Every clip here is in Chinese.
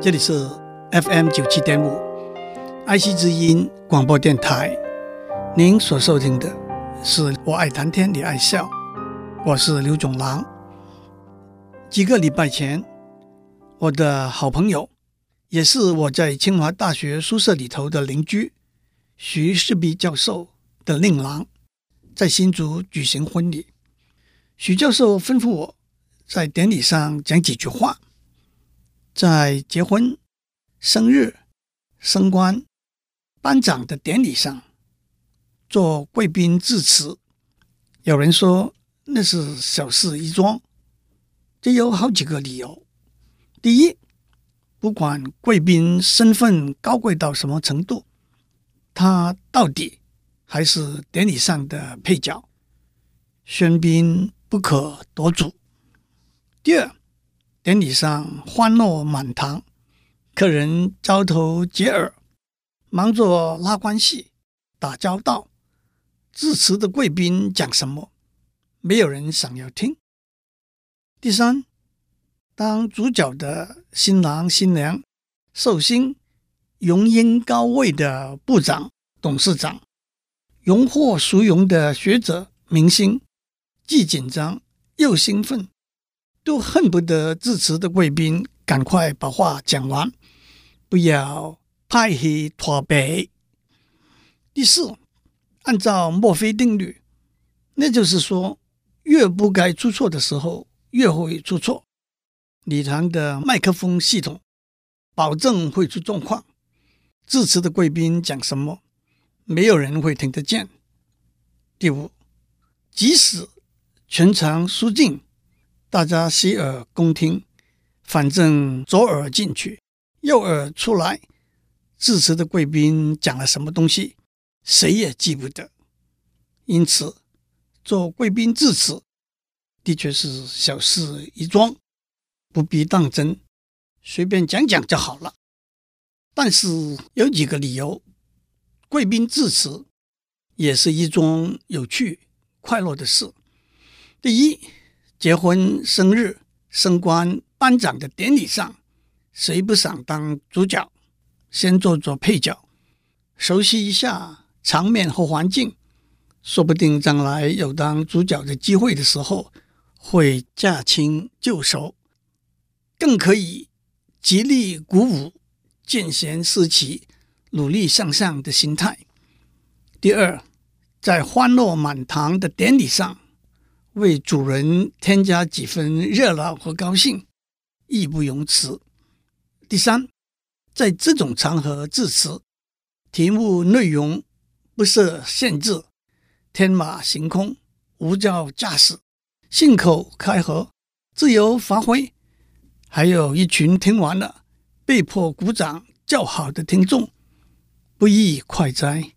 这里是 FM 九七点五，爱惜之音广播电台。您所收听的是我爱谈天，你爱笑，我是刘总郎。几个礼拜前，我的好朋友，也是我在清华大学宿舍里头的邻居，徐世弼教授的令郎，在新竹举行婚礼。许教授吩咐我在典礼上讲几句话。在结婚、生日、升官、颁奖的典礼上做贵宾致辞，有人说那是小事一桩，这有好几个理由。第一，不管贵宾身份高贵到什么程度，他到底还是典礼上的配角，喧宾不可夺主。第二，典礼上欢乐满堂，客人交头接耳，忙着拉关系、打交道。致辞的贵宾讲什么，没有人想要听。第三，当主角的新郎新娘、寿星、荣膺高位的部长、董事长、荣获殊荣的学者、明星，既紧张又兴奋。都恨不得致辞的贵宾赶快把话讲完，不要拍戏拖背。第四，按照墨菲定律，那就是说，越不该出错的时候，越会出错。礼堂的麦克风系统保证会出状况，致辞的贵宾讲什么，没有人会听得见。第五，即使全场肃静。大家洗耳恭听，反正左耳进去，右耳出来。致辞的贵宾讲了什么东西，谁也记不得。因此，做贵宾致辞的确是小事一桩，不必当真，随便讲讲就好了。但是有几个理由，贵宾致辞也是一桩有趣、快乐的事。第一。结婚、生日、升官、颁奖的典礼上，谁不想当主角？先做做配角，熟悉一下场面和环境，说不定将来有当主角的机会的时候，会驾轻就熟，更可以极力鼓舞见贤思齐、努力向上的心态。第二，在欢乐满堂的典礼上。为主人添加几分热闹和高兴，义不容辞。第三，在这种场合致辞，题目内容不设限制，天马行空，无照驾驶，信口开河，自由发挥。还有一群听完了被迫鼓掌叫好的听众，不亦快哉？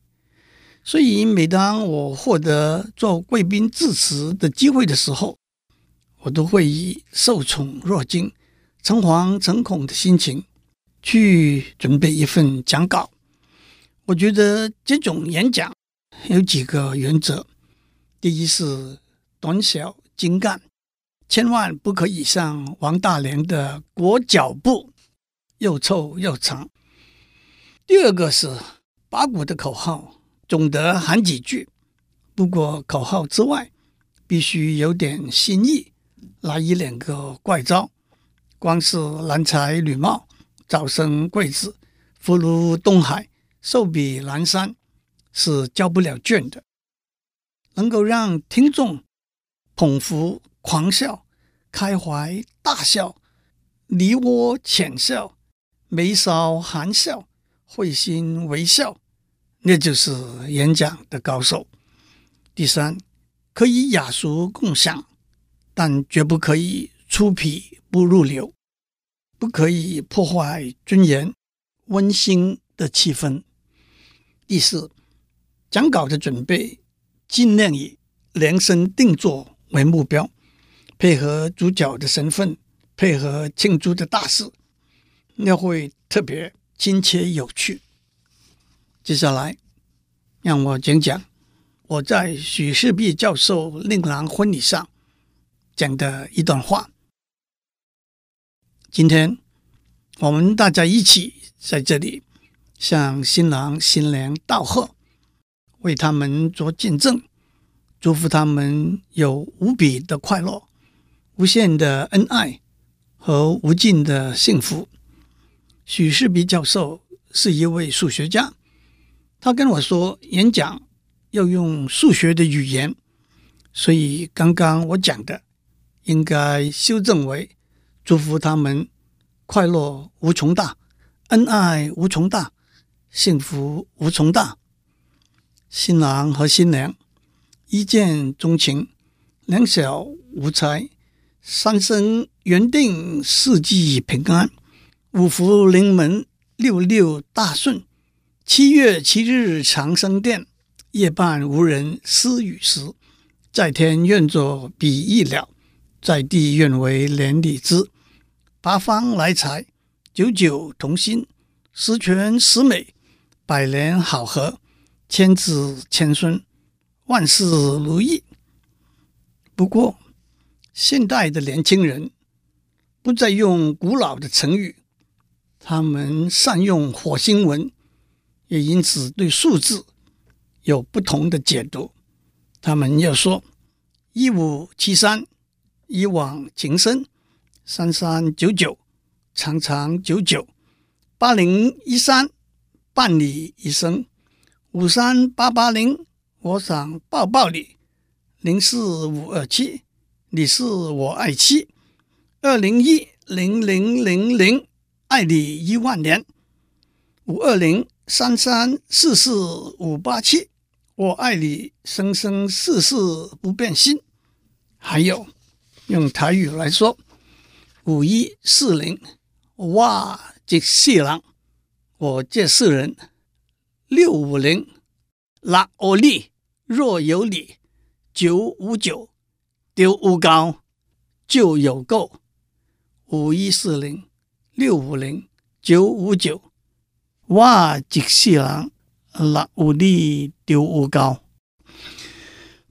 所以，每当我获得做贵宾致辞的机会的时候，我都会以受宠若惊、诚惶诚恐的心情去准备一份讲稿。我觉得这种演讲有几个原则：第一是短小精干，千万不可以像王大连的裹脚布，又臭又长；第二个是八股的口号。总得喊几句，不过口号之外，必须有点新意，来一两个怪招。光是郎才女貌、早生贵子、福如东海、寿比南山，是交不了卷的。能够让听众捧腹狂笑、开怀大笑、梨涡浅笑、眉梢含笑、会心微笑。那就是演讲的高手。第三，可以雅俗共赏，但绝不可以出品不入流，不可以破坏尊严、温馨的气氛。第四，讲稿的准备尽量以量身定做为目标，配合主角的身份，配合庆祝的大事，那会特别亲切有趣。接下来，让我讲讲我在许世弼教授令郎婚礼上讲的一段话。今天我们大家一起在这里向新郎新娘道贺，为他们做见证，祝福他们有无比的快乐、无限的恩爱和无尽的幸福。许世比教授是一位数学家，他跟我说演讲要用数学的语言，所以刚刚我讲的应该修正为祝福他们快乐无穷大，恩爱无穷大，幸福无穷大。新郎和新娘一见钟情，两小无猜，三生缘定，四季平安，五福临门，六六大顺。七月七日长生殿，夜半无人私语时。在天愿作比翼鸟，在地愿为连理枝。八方来财，九九同心，十全十美，百年好合。千子千孙，万事如意。不过，现代的年轻人不再用古老的成语，他们善用火星文，也因此对数字有不同的解读。他们要说“一五七三，一往情深；三三九九，长长久久；八零一三，伴你一生。”五三八八零，我想抱抱你；零四五二七，你是我爱妻；二零一零零零零，爱你一万年；五二零三三四四五八七，我爱你生生世世不变心。还有用台语来说，五一四零，哇，这世人，我这四人。六五零，六五里，若有你；九五九，丢五高就有够。五一四零，六五零，九五九，哇，即世人，六五里，丢五高。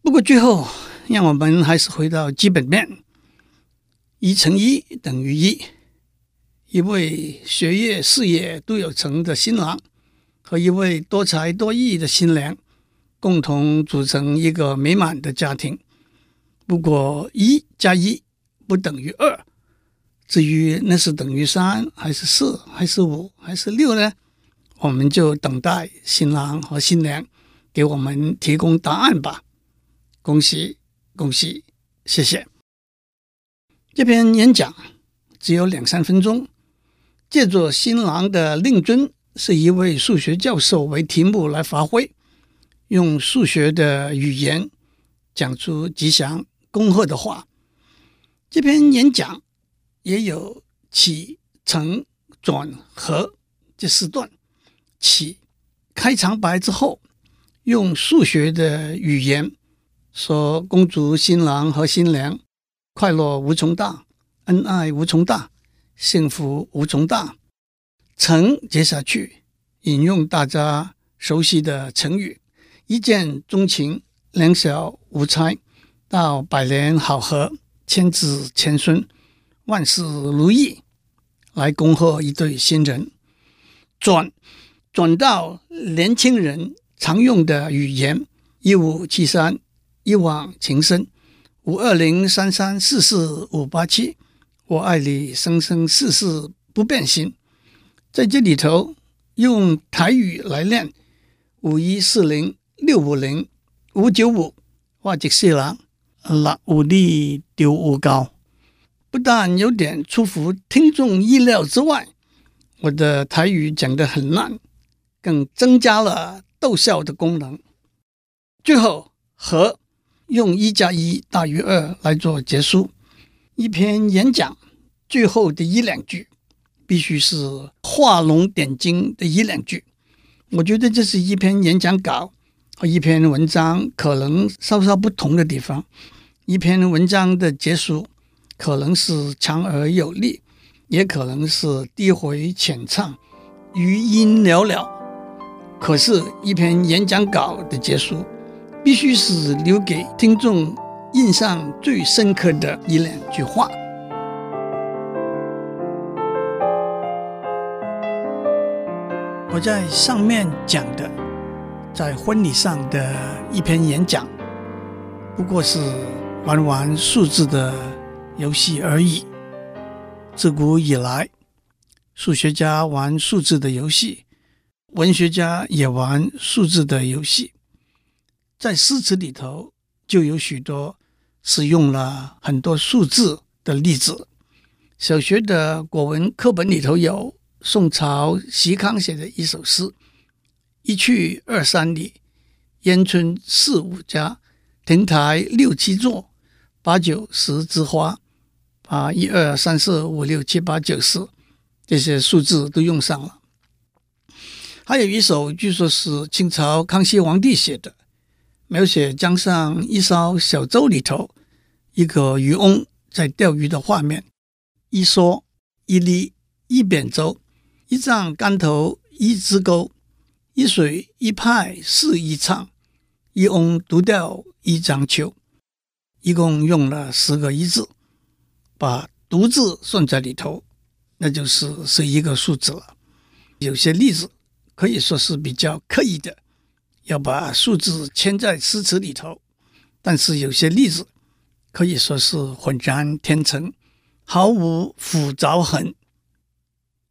不过最后，让我们还是回到基本面：一乘一等于一。一位学业、事业都有成的新郎。和一位多才多艺的新娘共同组成一个美满的家庭。不过，一加一不等于二。至于那是等于三，还是四，还是五，还是六呢？我们就等待新郎和新娘给我们提供答案吧。恭喜恭喜，谢谢。这篇演讲只有两三分钟，借着新郎的令尊。是一位数学教授为题目来发挥，用数学的语言讲出吉祥恭贺的话。这篇演讲也有起承转合这四段。起开场白之后，用数学的语言说：“恭祝新郎和新娘快乐无穷大，恩爱无穷大，幸福无穷大。”承接下去，引用大家熟悉的成语“一见钟情，两小无猜”，到“百年好合，千子千孙，万事如意”，来恭贺一对新人。转转到年轻人常用的语言：“一五七三，一往情深；五二零三三四四五八七，我爱你生生世世不变心。”在这里头用台语来念五一四零六五零五九五，哇，这些人六五里丢五高，不但有点出乎听众意料之外，我的台语讲得很烂，更增加了逗笑的功能。最后和用一加一大于二来做结束，一篇演讲最后的一两句。必须是画龙点睛的一两句，我觉得这是一篇演讲稿和一篇文章可能稍稍不同的地方。一篇文章的结束可能是强而有力，也可能是低回浅唱、余音袅袅。可是，一篇演讲稿的结束必须是留给听众印象最深刻的一两句话。我在上面讲的，在婚礼上的一篇演讲，不过是玩玩数字的游戏而已。自古以来，数学家玩数字的游戏，文学家也玩数字的游戏。在诗词里头，就有许多使用了很多数字的例子。小学的国文课本里头有宋朝席康写的一首诗：“一去二三里，烟村四五家，亭台六七座，八九十枝花。”啊，一二三四五六七八九十，这些数字都用上了。还有一首，据说是清朝康熙皇帝写的，描写江上一艘小舟里头，一个渔翁在钓鱼的画面。一蓑一笠一扁舟，一丈竿头一支钩，一水一派是一唱，一翁独钓一张秋。一共用了十个一字，把独字算在里头，那就是是一个数字了。有些例子可以说是比较刻意的，要把数字嵌在诗词里头，但是有些例子可以说是浑然天成。毫无斧凿痕。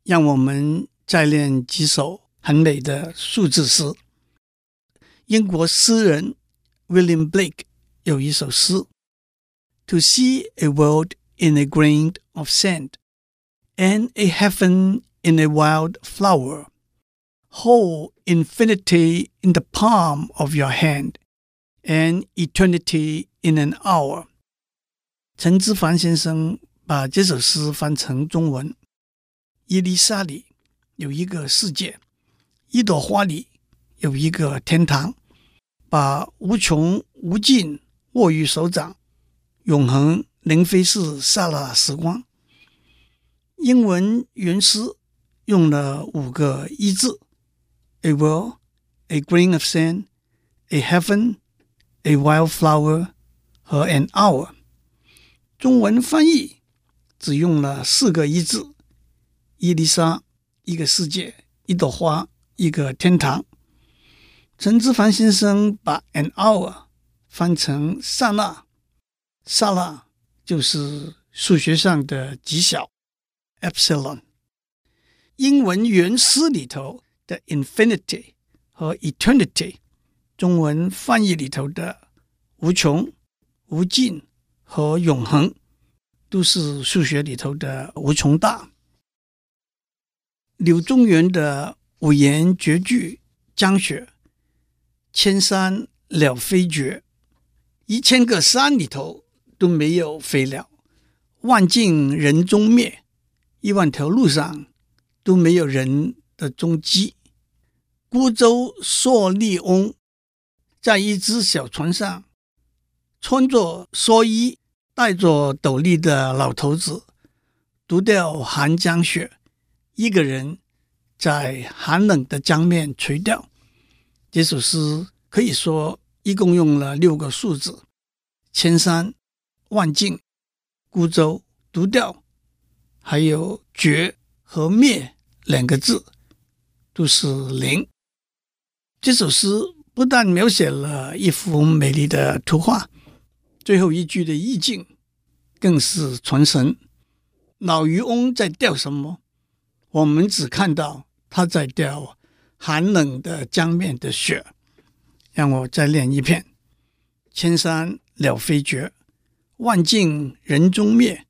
让我们再练几首很美的数字诗。英国诗人 William Blake 有一首诗：To see a world in a grain of sand, and a heaven in a wild flower, Whole infinity in the palm of your hand, and eternity in an hour。陈之藩先生。把这首诗翻成中文：一粒沙里有一个世界，一朵花里有一个天堂，把无穷无尽握于手掌，永恒能飞逝刹那时光。英文原诗用了五个一字：a world, a grain of sand, a heaven, a wildflower 和 an hour。中文翻译。只用了四个一字：一粒沙，一个世界，一朵花，一个天堂。陈之藩先生把 an hour 翻成刹那，刹那就是数学上的极小 epsilon。英文原诗里头的 infinity 和 eternity，中文翻译里头的无穷、无尽和永恒。都是数学里头的无穷大。柳宗元的五言绝句《江雪》：千山鸟飞绝，一千个山里头都没有飞鸟；万径人踪灭，一万条路上都没有人的踪迹。孤舟蓑笠翁，在一只小船上，穿着蓑衣。戴着斗笠的老头子独钓寒江雪，一个人在寒冷的江面垂钓。这首诗可以说一共用了六个数字：千山、万径、孤舟、独钓，还有绝和灭两个字，都是零。这首诗不但描写了一幅美丽的图画。最后一句的意境更是传神。老渔翁在钓什么？我们只看到他在钓寒冷的江面的雪。让我再念一遍：千山鸟飞绝，万径人踪灭，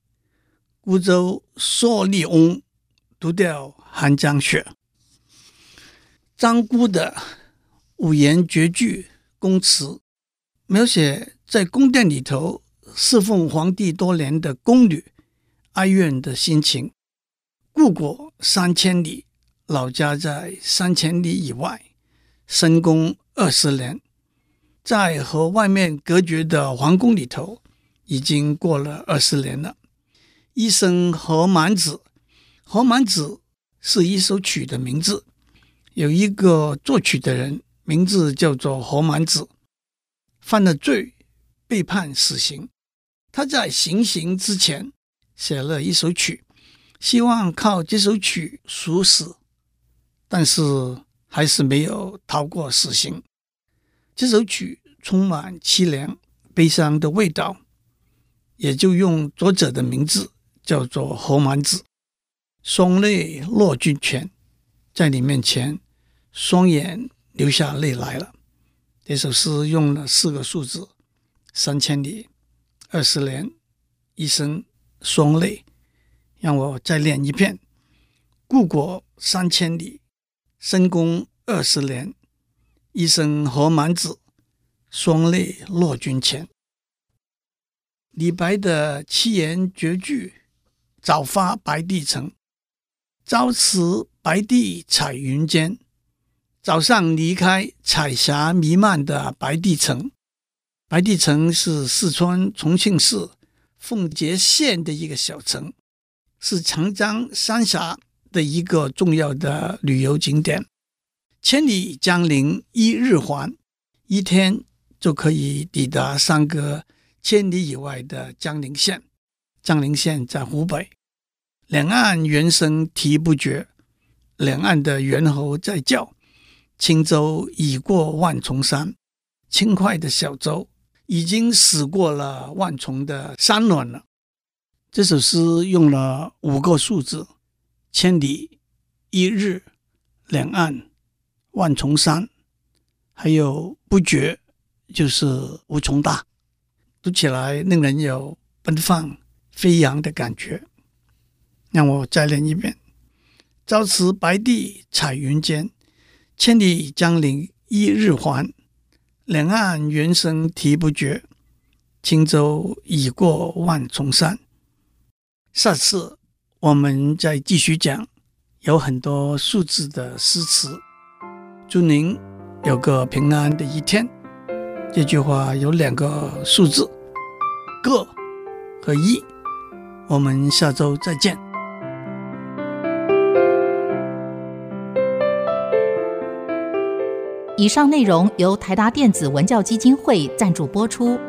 孤舟蓑笠翁，独钓寒江雪。张璴的五言绝句宫词描写。在宫殿里头侍奉皇帝多年的宫女哀怨的心情。故国三千里，老家在三千里以外，深宫二十年，在和外面隔绝的皇宫里头，已经过了二十年了。一生何满子，何满子是一首曲的名字，有一个作曲的人，名字叫做何满子，犯了罪。被判死刑，他在行刑之前写了一首曲，希望靠这首曲赎死。但是还是没有逃过死刑。这首曲充满凄凉、悲伤的味道，也就用作者的名字叫做何满子。双泪落君前，在你面前，双眼流下泪来了。这首诗用了四个数字：三千里、二十年、一生、双泪。让我再念一遍：故国三千里，深宫二十年，一生何满子，双泪落君前。李白的七言绝句：早发白帝城。朝辞白帝彩云间，早上离开彩霞弥漫的白帝城。白帝城是四川重庆市奉节县的一个小城，是长江三峡的一个重要的旅游景点。千里江陵一日还，一天就可以抵达三个千里以外的江陵县。江陵县在湖北。两岸猿声啼不绝，两岸的猿猴在叫。轻舟已过万重山，轻快的小舟已经驶过了万重的山峦了。这首诗用了五个数字：千里、一日、两岸、万重山，还有不绝，就是无穷大。读起来令人有奔放飞扬的感觉。让我再念一遍：朝辞白帝彩云间，千里江陵一日还。两岸猿声啼不绝，轻舟已过万重山。下次我们再继续讲有很多数字的诗词。祝您有个平安的一天。这句话有两个数字：个和一。我们下周再见。以上内容由台达电子文教基金会赞助播出。